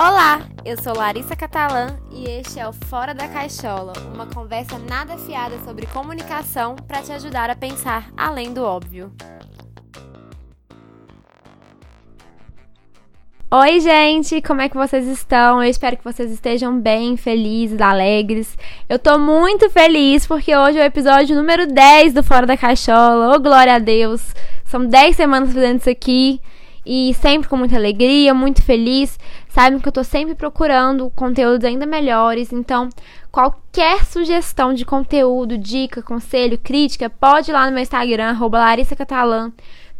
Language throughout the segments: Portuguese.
Olá, eu sou Larissa Catalã e este é o Fora da Caixola, uma conversa nada fiada sobre comunicação para te ajudar a pensar além do óbvio. Oi, gente, como é que vocês estão? Eu espero que vocês estejam bem, felizes, alegres. Eu tô muito feliz porque hoje é o episódio número 10 do Fora da Caixola. Oh, glória a Deus! São 10 semanas fazendo isso aqui e sempre com muita alegria, muito feliz. Sabem que eu tô sempre procurando conteúdos ainda melhores, então qualquer sugestão de conteúdo, dica, conselho, crítica, pode ir lá no meu Instagram, @larissa_catalã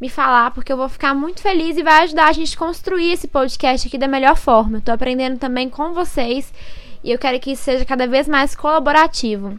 me falar, porque eu vou ficar muito feliz e vai ajudar a gente a construir esse podcast aqui da melhor forma. Eu tô aprendendo também com vocês e eu quero que isso seja cada vez mais colaborativo.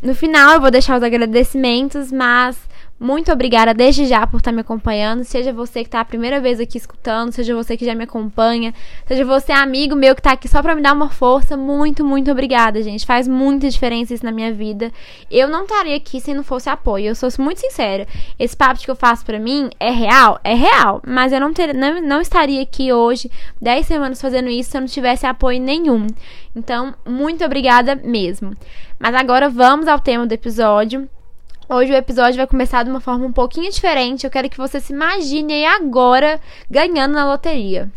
No final eu vou deixar os agradecimentos, mas muito obrigada desde já por estar me acompanhando. Seja você que está a primeira vez aqui escutando, seja você que já me acompanha, seja você amigo meu que está aqui só para me dar uma força. Muito, muito obrigada, gente. Faz muita diferença isso na minha vida. Eu não estaria aqui se não fosse apoio. Eu sou muito sincera. Esse papo que eu faço para mim é real? É real. Mas eu não, ter, não, não estaria aqui hoje, 10 semanas fazendo isso, se eu não tivesse apoio nenhum. Então, muito obrigada mesmo. Mas agora vamos ao tema do episódio Hoje o episódio vai começar de uma forma um pouquinho diferente. Eu quero que você se imagine aí agora ganhando na loteria.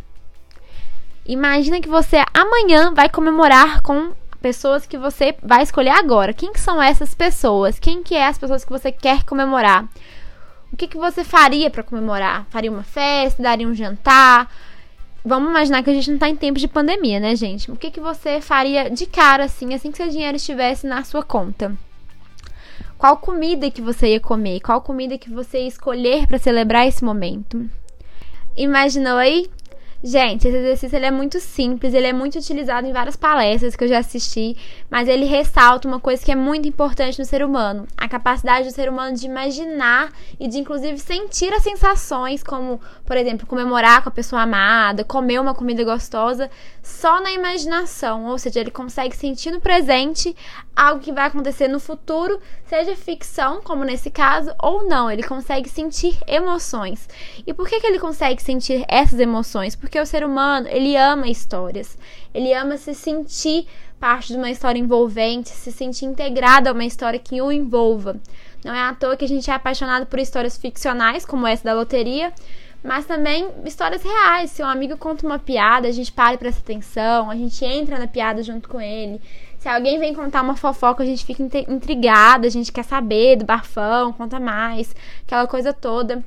Imagina que você amanhã vai comemorar com pessoas que você vai escolher agora. Quem que são essas pessoas? Quem que é as pessoas que você quer comemorar? O que, que você faria para comemorar? Faria uma festa? Daria um jantar? Vamos imaginar que a gente não tá em tempo de pandemia, né, gente? O que, que você faria de cara, assim, assim que seu dinheiro estivesse na sua conta? Qual comida que você ia comer? Qual comida que você ia escolher para celebrar esse momento? Imaginou aí? Gente, esse exercício ele é muito simples, ele é muito utilizado em várias palestras que eu já assisti, mas ele ressalta uma coisa que é muito importante no ser humano: a capacidade do ser humano de imaginar e de, inclusive, sentir as sensações, como, por exemplo, comemorar com a pessoa amada, comer uma comida gostosa, só na imaginação. Ou seja, ele consegue sentir no presente algo que vai acontecer no futuro, seja ficção, como nesse caso, ou não. Ele consegue sentir emoções. E por que, que ele consegue sentir essas emoções? Porque o ser humano, ele ama histórias. Ele ama se sentir parte de uma história envolvente, se sentir integrado a uma história que o envolva. Não é à toa que a gente é apaixonado por histórias ficcionais, como essa da loteria, mas também histórias reais. Se um amigo conta uma piada, a gente para e presta atenção, a gente entra na piada junto com ele. Se alguém vem contar uma fofoca, a gente fica intrigada, a gente quer saber do barfão, conta mais, aquela coisa toda.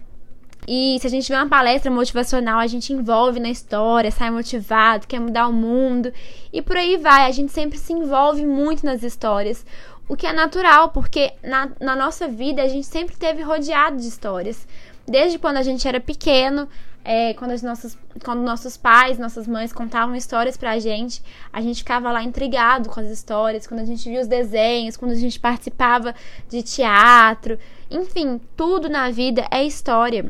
E se a gente vê uma palestra motivacional, a gente envolve na história, sai motivado, quer mudar o mundo e por aí vai. A gente sempre se envolve muito nas histórias, o que é natural, porque na, na nossa vida a gente sempre teve rodeado de histórias. Desde quando a gente era pequeno, é, quando, as nossas, quando nossos pais, nossas mães contavam histórias pra gente, a gente ficava lá intrigado com as histórias, quando a gente via os desenhos, quando a gente participava de teatro, enfim, tudo na vida é história.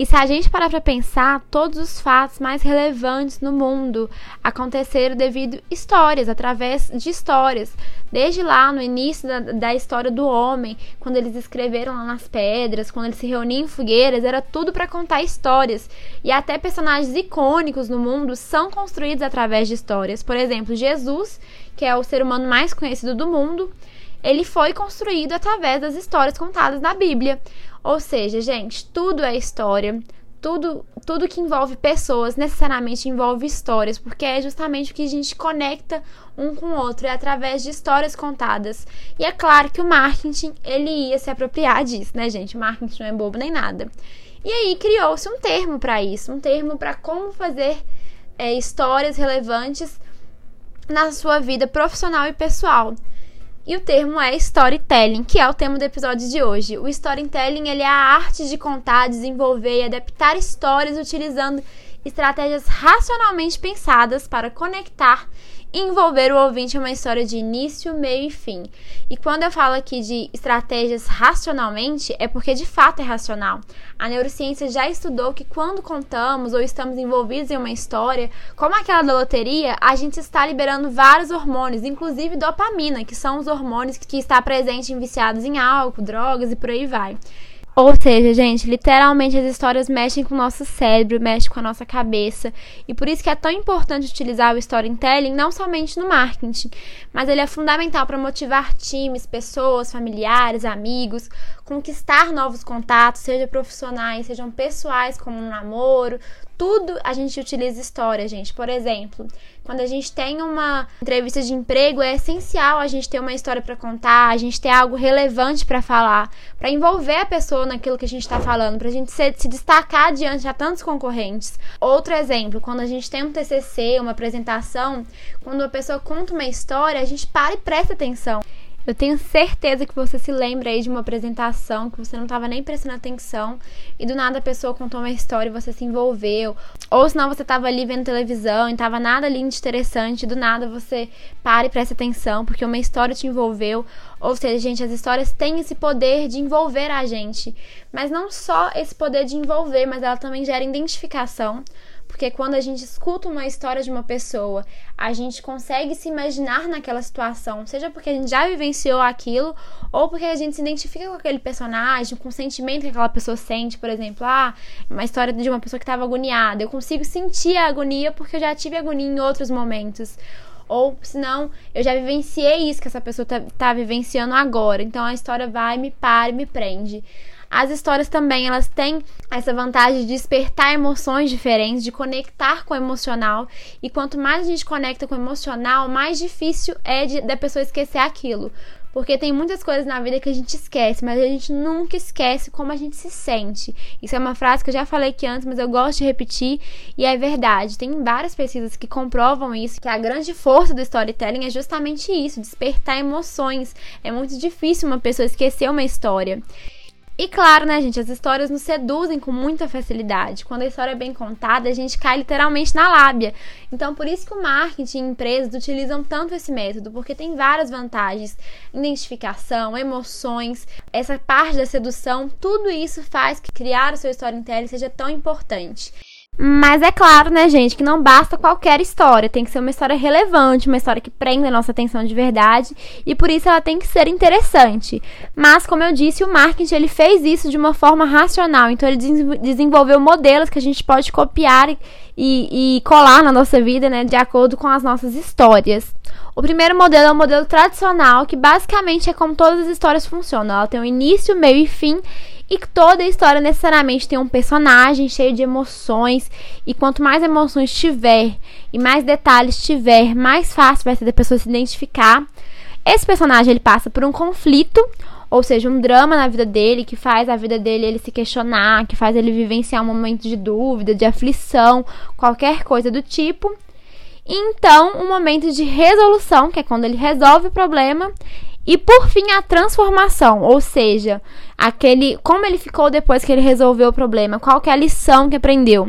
E se a gente parar para pensar, todos os fatos mais relevantes no mundo aconteceram devido histórias, através de histórias. Desde lá no início da, da, história do homem, quando eles escreveram lá nas pedras, quando eles se reuniam em fogueiras, era tudo para contar histórias. E até personagens icônicos no mundo são construídos através de histórias. Por exemplo, Jesus, que é o ser humano mais conhecido do mundo, ele foi construído através das histórias contadas na Bíblia. Ou seja, gente, tudo é história. Tudo, tudo que envolve pessoas necessariamente envolve histórias, porque é justamente o que a gente conecta um com o outro, é através de histórias contadas. E é claro que o marketing, ele ia se apropriar disso, né, gente? O marketing não é bobo nem nada. E aí criou-se um termo para isso, um termo para como fazer é, histórias relevantes na sua vida profissional e pessoal. E o termo é storytelling, que é o tema do episódio de hoje. O storytelling ele é a arte de contar, desenvolver e adaptar histórias utilizando estratégias racionalmente pensadas para conectar envolver o ouvinte em uma história de início, meio e fim. E quando eu falo aqui de estratégias racionalmente, é porque de fato é racional. A neurociência já estudou que quando contamos ou estamos envolvidos em uma história, como aquela da loteria, a gente está liberando vários hormônios, inclusive dopamina, que são os hormônios que está presente em viciados em álcool, drogas e por aí vai. Ou seja, gente, literalmente as histórias mexem com o nosso cérebro, mexem com a nossa cabeça. E por isso que é tão importante utilizar o storytelling não somente no marketing, mas ele é fundamental para motivar times, pessoas, familiares, amigos, conquistar novos contatos, seja profissionais, sejam pessoais, como um namoro, tudo a gente utiliza história, gente. Por exemplo, quando a gente tem uma entrevista de emprego, é essencial a gente ter uma história para contar, a gente ter algo relevante para falar, para envolver a pessoa naquilo que a gente está falando, para a gente se, se, destacar diante de tantos concorrentes. Outro exemplo, quando a gente tem um TCC, uma apresentação, quando a pessoa conta uma história, a gente para e presta atenção. Eu tenho certeza que você se lembra aí de uma apresentação que você não estava nem prestando atenção e do nada a pessoa contou uma história e você se envolveu. Ou senão você estava ali vendo televisão e estava nada ali interessante, e do nada você para e presta atenção porque uma história te envolveu. Ou seja, gente, as histórias têm esse poder de envolver a gente, mas não só esse poder de envolver, mas ela também gera identificação. Porque quando a gente escuta uma história de uma pessoa, a gente consegue se imaginar naquela situação, seja porque a gente já vivenciou aquilo, ou porque a gente se identifica com aquele personagem, com o sentimento que aquela pessoa sente, por exemplo, ah, uma história de uma pessoa que estava agoniada. Eu consigo sentir a agonia porque eu já tive agonia em outros momentos ou senão eu já vivenciei isso que essa pessoa tá, tá, vivenciando agora. Então a história vai, me para me prende. As histórias também, elas têm essa vantagem de despertar emoções diferentes, de conectar com o emocional. E quanto mais a gente conecta com o emocional, mais difícil é de, da pessoa esquecer aquilo. Porque tem muitas coisas na vida que a gente esquece, mas a gente nunca esquece como a gente se sente. Isso é uma frase que eu já falei aqui antes, mas eu gosto de repetir e é verdade. Tem várias pesquisas que comprovam isso, que a grande força do storytelling é justamente isso, despertar emoções. É muito difícil uma pessoa esquecer uma história. E claro, né, gente, as histórias nos seduzem com muita facilidade. Quando a história é bem contada, a gente cai literalmente na lábia. Então, por isso que o marketing e empresas utilizam tanto esse método, porque tem várias vantagens: identificação, emoções, essa parte da sedução, tudo isso faz que criar o seu storytelling seja tão importante. Mas é claro, né, gente, que não basta qualquer história, tem que ser uma história relevante, uma história que prenda a nossa atenção de verdade, e por isso ela tem que ser interessante. Mas, como eu disse, o marketing ele fez isso de uma forma racional, então ele desenvolveu modelos que a gente pode copiar e, e colar na nossa vida, né, de acordo com as nossas histórias. O primeiro modelo é o modelo tradicional, que basicamente é como todas as histórias funcionam. Ela tem um início, meio e fim, e toda história necessariamente tem um personagem cheio de emoções. E quanto mais emoções tiver e mais detalhes tiver, mais fácil vai ser da pessoa se identificar. Esse personagem ele passa por um conflito, ou seja, um drama na vida dele que faz a vida dele ele se questionar, que faz ele vivenciar um momento de dúvida, de aflição, qualquer coisa do tipo. Então, um momento de resolução, que é quando ele resolve o problema e por fim a transformação, ou seja, aquele como ele ficou depois que ele resolveu o problema, qual é a lição que aprendeu.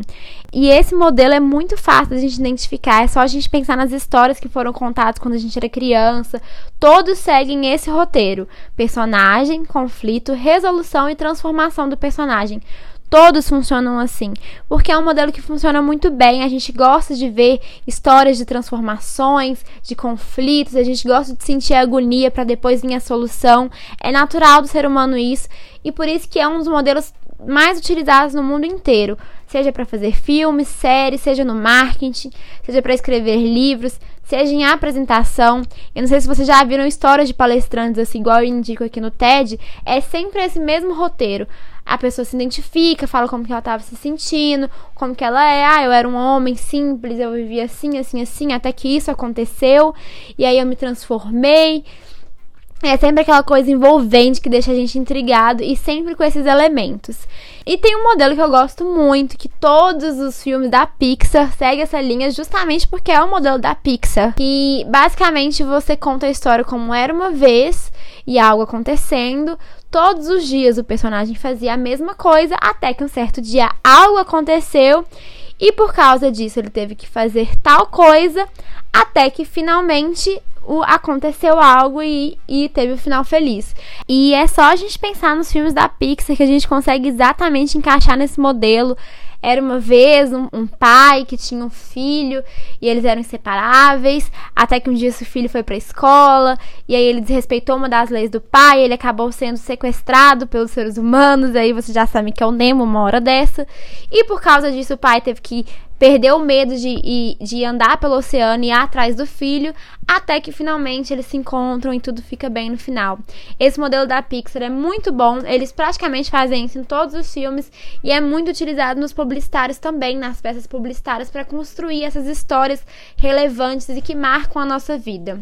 E esse modelo é muito fácil de a gente identificar, é só a gente pensar nas histórias que foram contadas quando a gente era criança. Todos seguem esse roteiro: personagem, conflito, resolução e transformação do personagem. Todos funcionam assim, porque é um modelo que funciona muito bem. A gente gosta de ver histórias de transformações, de conflitos, a gente gosta de sentir a agonia para depois vir a solução. É natural do ser humano isso, e por isso que é um dos modelos mais utilizados no mundo inteiro, seja para fazer filmes, séries, seja no marketing, seja para escrever livros, seja em apresentação. Eu não sei se vocês já viram histórias de palestrantes assim, igual eu indico aqui no TED, é sempre esse mesmo roteiro a pessoa se identifica, fala como que ela estava se sentindo, como que ela é. Ah, eu era um homem simples, eu vivia assim, assim, assim, até que isso aconteceu, e aí eu me transformei. É sempre aquela coisa envolvente que deixa a gente intrigado e sempre com esses elementos. E tem um modelo que eu gosto muito, que todos os filmes da Pixar seguem essa linha justamente porque é o modelo da Pixar. Que basicamente você conta a história como era uma vez e algo acontecendo. Todos os dias o personagem fazia a mesma coisa, até que um certo dia algo aconteceu e por causa disso ele teve que fazer tal coisa, até que finalmente o, aconteceu algo e, e teve o um final feliz. E é só a gente pensar nos filmes da Pixar que a gente consegue exatamente encaixar nesse modelo. Era uma vez um, um pai que tinha um filho e eles eram inseparáveis, até que um dia seu filho foi para a escola e aí ele desrespeitou uma das leis do pai, ele acabou sendo sequestrado pelos seres humanos, aí você já sabe que é o Nemo uma hora dessa. E por causa disso o pai teve que perdeu o medo de, de andar pelo oceano e ir atrás do filho, até que finalmente eles se encontram e tudo fica bem no final. Esse modelo da Pixar é muito bom, eles praticamente fazem isso em todos os filmes e é muito utilizado nos publicitários também, nas peças publicitárias, para construir essas histórias relevantes e que marcam a nossa vida.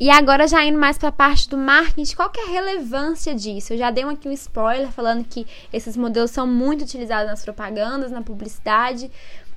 E agora já indo mais para a parte do marketing, qual que é a relevância disso? Eu já dei aqui um spoiler falando que esses modelos são muito utilizados nas propagandas, na publicidade,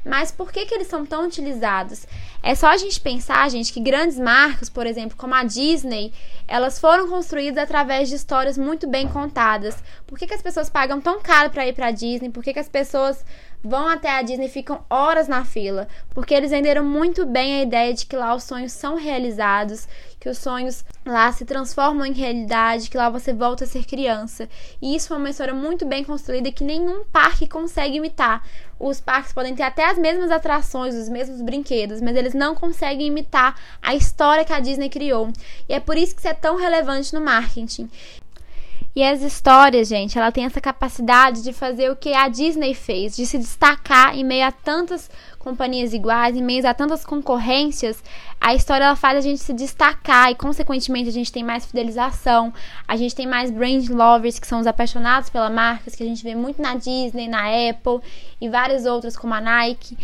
mas por que, que eles são tão utilizados? É só a gente pensar, gente, que grandes marcas, por exemplo, como a Disney, elas foram construídas através de histórias muito bem contadas. Por que, que as pessoas pagam tão caro para ir para a Disney? Por que, que as pessoas vão até a Disney e ficam horas na fila? Porque eles venderam muito bem a ideia de que lá os sonhos são realizados, que os sonhos lá se transformam em realidade, que lá você volta a ser criança. E isso é uma história muito bem construída que nenhum parque consegue imitar. Os parques podem ter até as mesmas atrações, os mesmos brinquedos, mas eles não conseguem imitar a história que a Disney criou. E é por isso que isso é tão relevante no marketing. E as histórias, gente, ela tem essa capacidade de fazer o que a Disney fez, de se destacar em meio a tantas companhias iguais, em meio a tantas concorrências, a história ela faz a gente se destacar e, consequentemente, a gente tem mais fidelização, a gente tem mais brand lovers, que são os apaixonados pela marca, que a gente vê muito na Disney, na Apple e várias outras, como a Nike.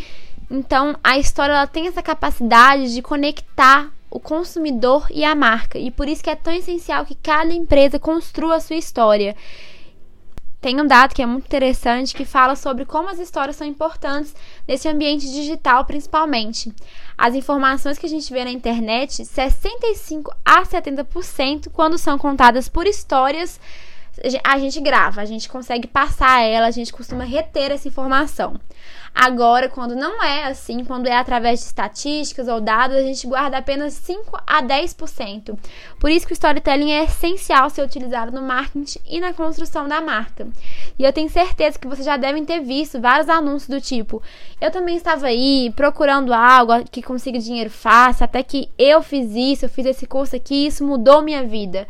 Então, a história ela tem essa capacidade de conectar o consumidor e a marca. E por isso que é tão essencial que cada empresa construa a sua história. Tem um dado que é muito interessante que fala sobre como as histórias são importantes nesse ambiente digital, principalmente. As informações que a gente vê na internet, 65 a 70% quando são contadas por histórias, a gente grava, a gente consegue passar ela, a gente costuma reter essa informação. Agora, quando não é assim, quando é através de estatísticas ou dados, a gente guarda apenas 5 a 10%. Por isso que o storytelling é essencial ser utilizado no marketing e na construção da marca. E eu tenho certeza que vocês já devem ter visto vários anúncios do tipo: eu também estava aí procurando algo que consiga dinheiro fácil, até que eu fiz isso, eu fiz esse curso aqui, isso mudou minha vida.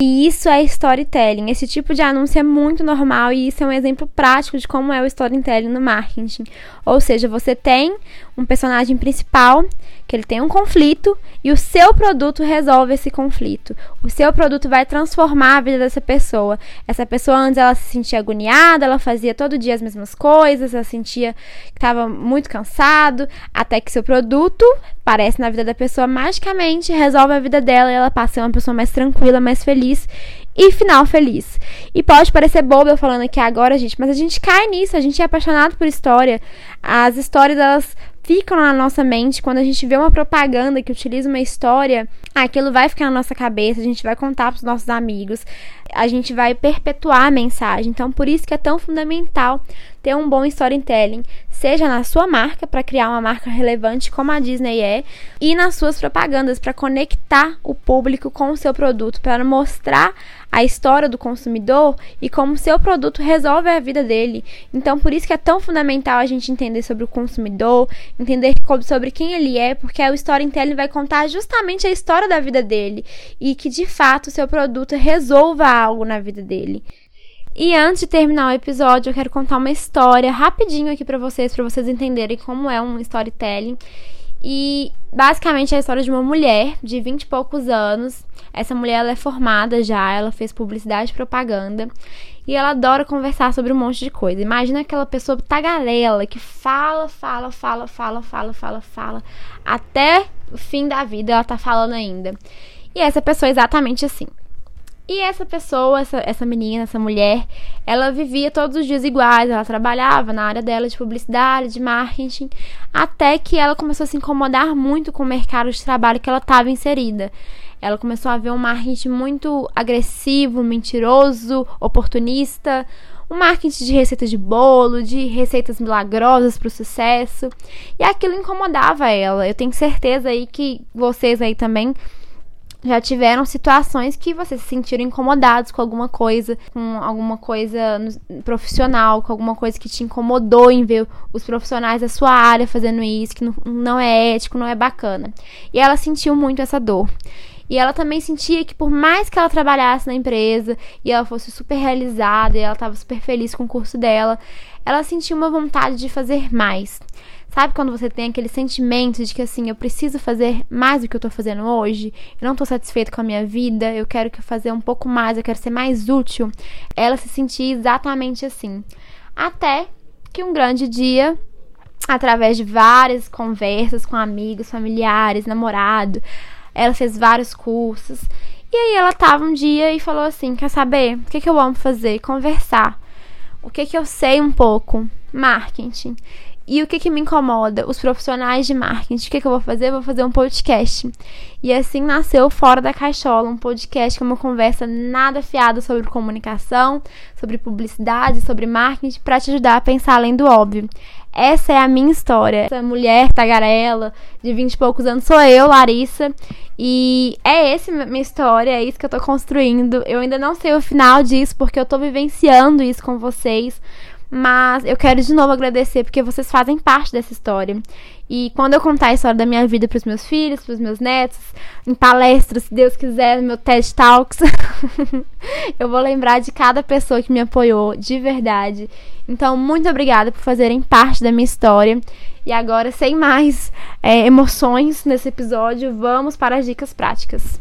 E isso é storytelling. Esse tipo de anúncio é muito normal e isso é um exemplo prático de como é o storytelling no marketing. Ou seja, você tem um personagem principal que ele tem um conflito e o seu produto resolve esse conflito. O seu produto vai transformar a vida dessa pessoa. Essa pessoa antes ela se sentia agoniada, ela fazia todo dia as mesmas coisas, ela sentia que estava muito cansado, até que seu produto aparece na vida da pessoa magicamente, resolve a vida dela e ela passa a ser uma pessoa mais tranquila, mais feliz e final feliz. E pode parecer bobo eu falando aqui agora, gente, mas a gente cai nisso, a gente é apaixonado por história. As histórias elas ficam na nossa mente quando a gente vê uma propaganda que utiliza uma história, aquilo vai ficar na nossa cabeça, a gente vai contar para os nossos amigos, a gente vai perpetuar a mensagem. Então, por isso que é tão fundamental ter um bom storytelling, seja na sua marca para criar uma marca relevante como a Disney é, e nas suas propagandas para conectar o público com o seu produto, para mostrar a história do consumidor e como o seu produto resolve a vida dele. Então, por isso que é tão fundamental a gente entender sobre o consumidor, entender sobre quem ele é, porque o storytelling vai contar justamente a história da vida dele e que de fato o seu produto resolva algo na vida dele. E antes de terminar o episódio, eu quero contar uma história rapidinho aqui para vocês, para vocês entenderem como é um storytelling. E basicamente é a história de uma mulher de 20 e poucos anos. Essa mulher ela é formada já, ela fez publicidade e propaganda. E ela adora conversar sobre um monte de coisa. Imagina aquela pessoa tagarela que fala, fala, fala, fala, fala, fala, fala. Até o fim da vida ela tá falando ainda. E essa pessoa é exatamente assim. E essa pessoa, essa, essa menina, essa mulher, ela vivia todos os dias iguais, ela trabalhava na área dela de publicidade, de marketing, até que ela começou a se incomodar muito com o mercado de trabalho que ela estava inserida. Ela começou a ver um marketing muito agressivo, mentiroso, oportunista, um marketing de receita de bolo, de receitas milagrosas para o sucesso. E aquilo incomodava ela. Eu tenho certeza aí que vocês aí também já tiveram situações que vocês se sentiram incomodados com alguma coisa, com alguma coisa profissional, com alguma coisa que te incomodou em ver os profissionais da sua área fazendo isso, que não é ético, não é bacana. E ela sentiu muito essa dor. E ela também sentia que por mais que ela trabalhasse na empresa e ela fosse super realizada e ela estava super feliz com o curso dela, ela sentia uma vontade de fazer mais. Sabe quando você tem aquele sentimento de que assim, eu preciso fazer mais do que eu tô fazendo hoje? Eu não tô satisfeito com a minha vida, eu quero fazer um pouco mais, eu quero ser mais útil. Ela se sentia exatamente assim. Até que um grande dia, através de várias conversas com amigos, familiares, namorado, ela fez vários cursos. E aí ela tava um dia e falou assim: Quer saber? O que, que eu amo fazer? Conversar. O que, que eu sei um pouco? Marketing. E o que, que me incomoda? Os profissionais de marketing. O que, que eu vou fazer? Eu vou fazer um podcast. E assim nasceu Fora da Caixola, um podcast que é uma conversa nada fiada sobre comunicação, sobre publicidade, sobre marketing, para te ajudar a pensar além do óbvio. Essa é a minha história. Essa mulher tagarela de 20 e poucos anos sou eu, Larissa. E é essa minha história, é isso que eu tô construindo. Eu ainda não sei o final disso, porque eu tô vivenciando isso com vocês. Mas eu quero de novo agradecer porque vocês fazem parte dessa história. E quando eu contar a história da minha vida para os meus filhos, para os meus netos, em palestras, se Deus quiser, no meu TED Talks, eu vou lembrar de cada pessoa que me apoiou de verdade. Então, muito obrigada por fazerem parte da minha história. E agora, sem mais é, emoções nesse episódio, vamos para as dicas práticas.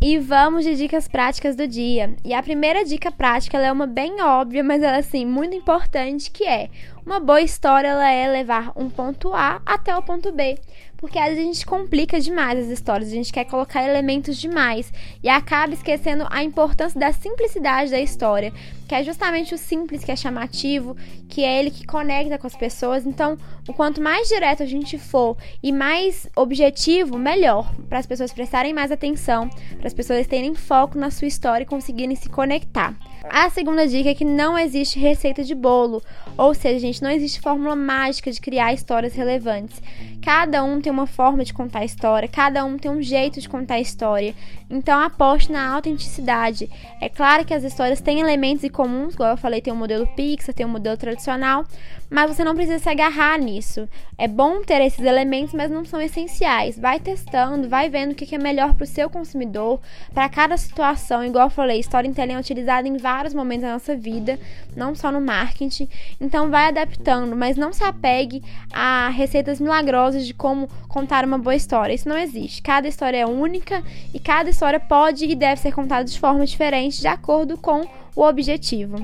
E vamos de dicas práticas do dia. E a primeira dica prática é uma bem óbvia, mas ela é assim muito importante, que é uma boa história ela é levar um ponto A até o ponto B. Porque às vezes a gente complica demais as histórias, a gente quer colocar elementos demais e acaba esquecendo a importância da simplicidade da história, que é justamente o simples que é chamativo, que é ele que conecta com as pessoas. Então, o quanto mais direto a gente for e mais objetivo, melhor, para as pessoas prestarem mais atenção, para as pessoas terem foco na sua história e conseguirem se conectar. A segunda dica é que não existe receita de bolo, ou seja, gente, não existe fórmula mágica de criar histórias relevantes. Cada um tem uma forma de contar a história, cada um tem um jeito de contar a história. Então aposte na autenticidade. É claro que as histórias têm elementos em comuns, igual eu falei, tem o um modelo Pixar, tem o um modelo tradicional, mas você não precisa se agarrar nisso. É bom ter esses elementos, mas não são essenciais. Vai testando, vai vendo o que é melhor para o seu consumidor, para cada situação. Igual eu falei, storytelling é utilizado em vários momentos da nossa vida, não só no marketing. Então vai adaptando, mas não se apegue a receitas milagrosas de como contar uma boa história. Isso não existe. Cada história é única e cada história pode e deve ser contada de forma diferente de acordo com o objetivo.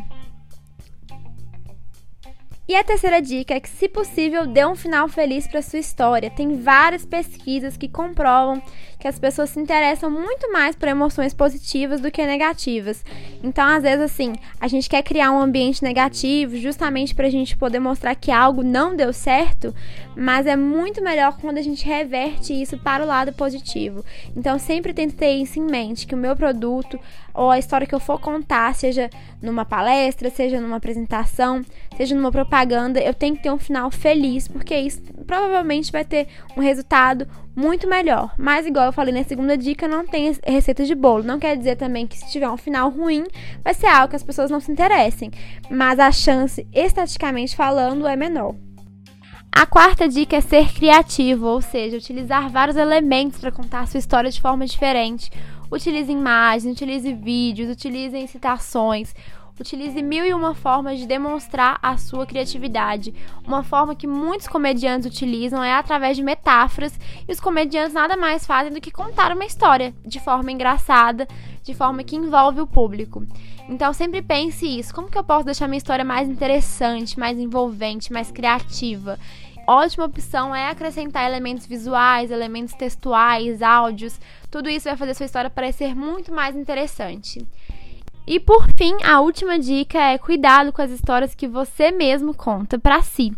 E a terceira dica é que, se possível, dê um final feliz para sua história. Tem várias pesquisas que comprovam que as pessoas se interessam muito mais por emoções positivas do que negativas. Então, às vezes, assim, a gente quer criar um ambiente negativo justamente para a gente poder mostrar que algo não deu certo, mas é muito melhor quando a gente reverte isso para o lado positivo. Então, sempre tento ter isso em mente, que o meu produto ou a história que eu for contar, seja numa palestra, seja numa apresentação, seja numa propaganda, eu tenho que ter um final feliz, porque isso provavelmente vai ter um resultado muito melhor. Mas, igual eu falei na segunda dica, não tem receita de bolo. Não quer dizer também que se tiver um final ruim, vai ser algo que as pessoas não se interessem. Mas a chance, estatisticamente falando, é menor. A quarta dica é ser criativo, ou seja, utilizar vários elementos para contar sua história de forma diferente. Utilize imagens, utilize vídeos, utilize citações, Utilize mil e uma formas de demonstrar a sua criatividade. Uma forma que muitos comediantes utilizam é através de metáforas, e os comediantes nada mais fazem do que contar uma história de forma engraçada, de forma que envolve o público. Então sempre pense isso, como que eu posso deixar minha história mais interessante, mais envolvente, mais criativa? Ótima opção é acrescentar elementos visuais, elementos textuais, áudios. Tudo isso vai fazer sua história parecer muito mais interessante. E por fim, a última dica é cuidado com as histórias que você mesmo conta para si.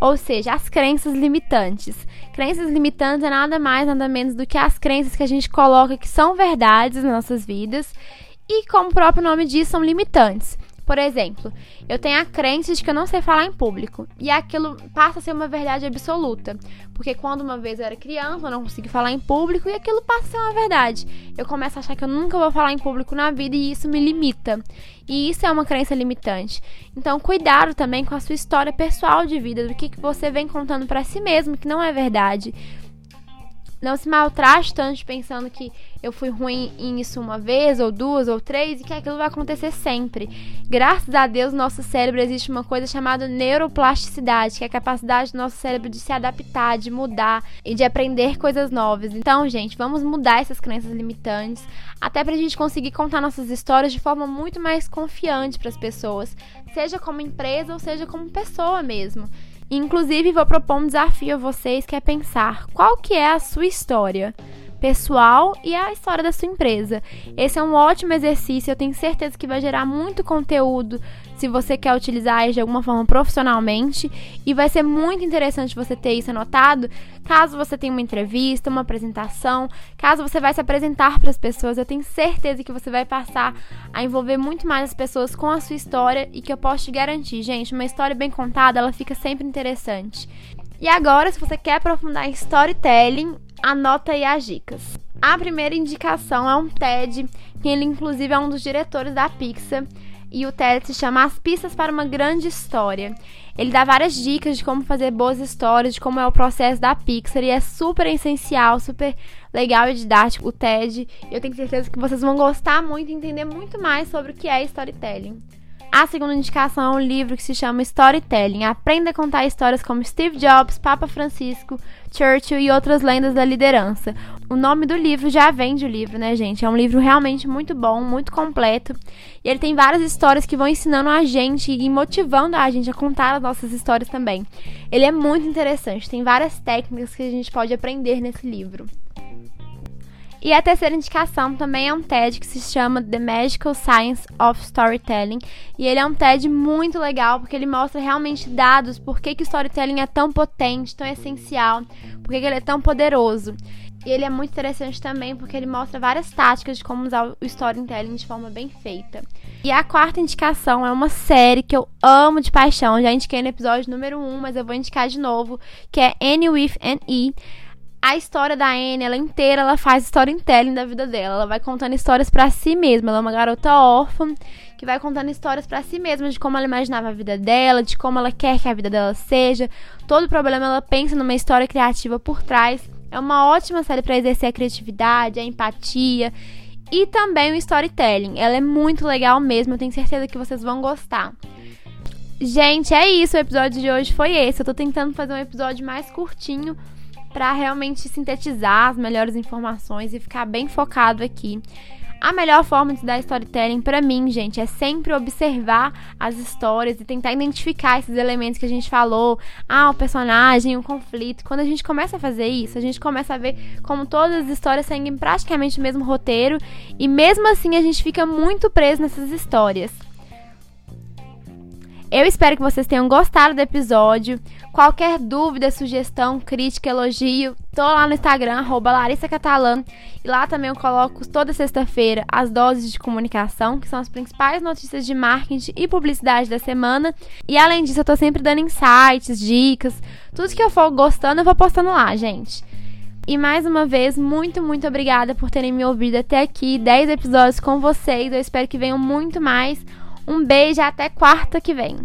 Ou seja, as crenças limitantes. Crenças limitantes é nada mais, nada menos do que as crenças que a gente coloca que são verdades nas nossas vidas e, como o próprio nome diz, são limitantes. Por exemplo, eu tenho a crença de que eu não sei falar em público. E aquilo passa a ser uma verdade absoluta. Porque quando uma vez eu era criança, eu não consegui falar em público e aquilo passa a ser uma verdade. Eu começo a achar que eu nunca vou falar em público na vida e isso me limita. E isso é uma crença limitante. Então, cuidado também com a sua história pessoal de vida, do que, que você vem contando para si mesmo, que não é verdade. Não se maltrate tanto pensando que eu fui ruim em isso uma vez, ou duas, ou três, e que aquilo vai acontecer sempre. Graças a Deus, no nosso cérebro existe uma coisa chamada neuroplasticidade, que é a capacidade do nosso cérebro de se adaptar, de mudar e de aprender coisas novas. Então, gente, vamos mudar essas crenças limitantes, até pra gente conseguir contar nossas histórias de forma muito mais confiante para as pessoas, seja como empresa ou seja como pessoa mesmo. Inclusive, vou propor um desafio a vocês que é pensar qual que é a sua história pessoal e a história da sua empresa. Esse é um ótimo exercício, eu tenho certeza que vai gerar muito conteúdo se você quer utilizar de alguma forma profissionalmente e vai ser muito interessante você ter isso anotado, caso você tenha uma entrevista, uma apresentação, caso você vai se apresentar para as pessoas, eu tenho certeza que você vai passar a envolver muito mais as pessoas com a sua história e que eu posso te garantir, gente, uma história bem contada, ela fica sempre interessante. E agora, se você quer aprofundar em storytelling, anota aí as dicas. A primeira indicação é um TED, que ele inclusive é um dos diretores da Pixar, e o TED se chama As Pistas para uma Grande História. Ele dá várias dicas de como fazer boas histórias, de como é o processo da Pixar, e é super essencial, super legal e didático o TED. Eu tenho certeza que vocês vão gostar muito e entender muito mais sobre o que é storytelling. A segunda indicação é um livro que se chama Storytelling. Aprenda a contar histórias como Steve Jobs, Papa Francisco, Churchill e outras lendas da liderança. O nome do livro já vende o livro, né, gente? É um livro realmente muito bom, muito completo. E ele tem várias histórias que vão ensinando a gente e motivando a gente a contar as nossas histórias também. Ele é muito interessante, tem várias técnicas que a gente pode aprender nesse livro. E a terceira indicação também é um TED que se chama The Magical Science of Storytelling. E ele é um TED muito legal porque ele mostra realmente dados por que, que o storytelling é tão potente, tão essencial, por que, ele é tão poderoso. E ele é muito interessante também porque ele mostra várias táticas de como usar o storytelling de forma bem feita. E a quarta indicação é uma série que eu amo de paixão. Já indiquei no episódio número 1, mas eu vou indicar de novo, que é Annie with an E a história da Anne, ela inteira, ela faz storytelling da vida dela. Ela vai contando histórias para si mesma. Ela é uma garota órfã que vai contando histórias para si mesma de como ela imaginava a vida dela, de como ela quer que a vida dela seja. Todo problema ela pensa numa história criativa por trás. É uma ótima série para exercer a criatividade, a empatia e também o storytelling. Ela é muito legal mesmo, eu tenho certeza que vocês vão gostar. Gente, é isso. O episódio de hoje foi esse. Eu tô tentando fazer um episódio mais curtinho para realmente sintetizar as melhores informações e ficar bem focado aqui. A melhor forma de dar storytelling para mim, gente, é sempre observar as histórias e tentar identificar esses elementos que a gente falou. Ah, o personagem, o conflito. Quando a gente começa a fazer isso, a gente começa a ver como todas as histórias seguem praticamente o mesmo roteiro e mesmo assim a gente fica muito preso nessas histórias. Eu espero que vocês tenham gostado do episódio. Qualquer dúvida, sugestão, crítica, elogio, tô lá no Instagram, arroba. E lá também eu coloco toda sexta-feira as doses de comunicação, que são as principais notícias de marketing e publicidade da semana. E além disso, eu tô sempre dando insights, dicas, tudo que eu for gostando, eu vou postando lá, gente. E mais uma vez, muito, muito obrigada por terem me ouvido até aqui. 10 episódios com vocês. Eu espero que venham muito mais. Um beijo até quarta que vem.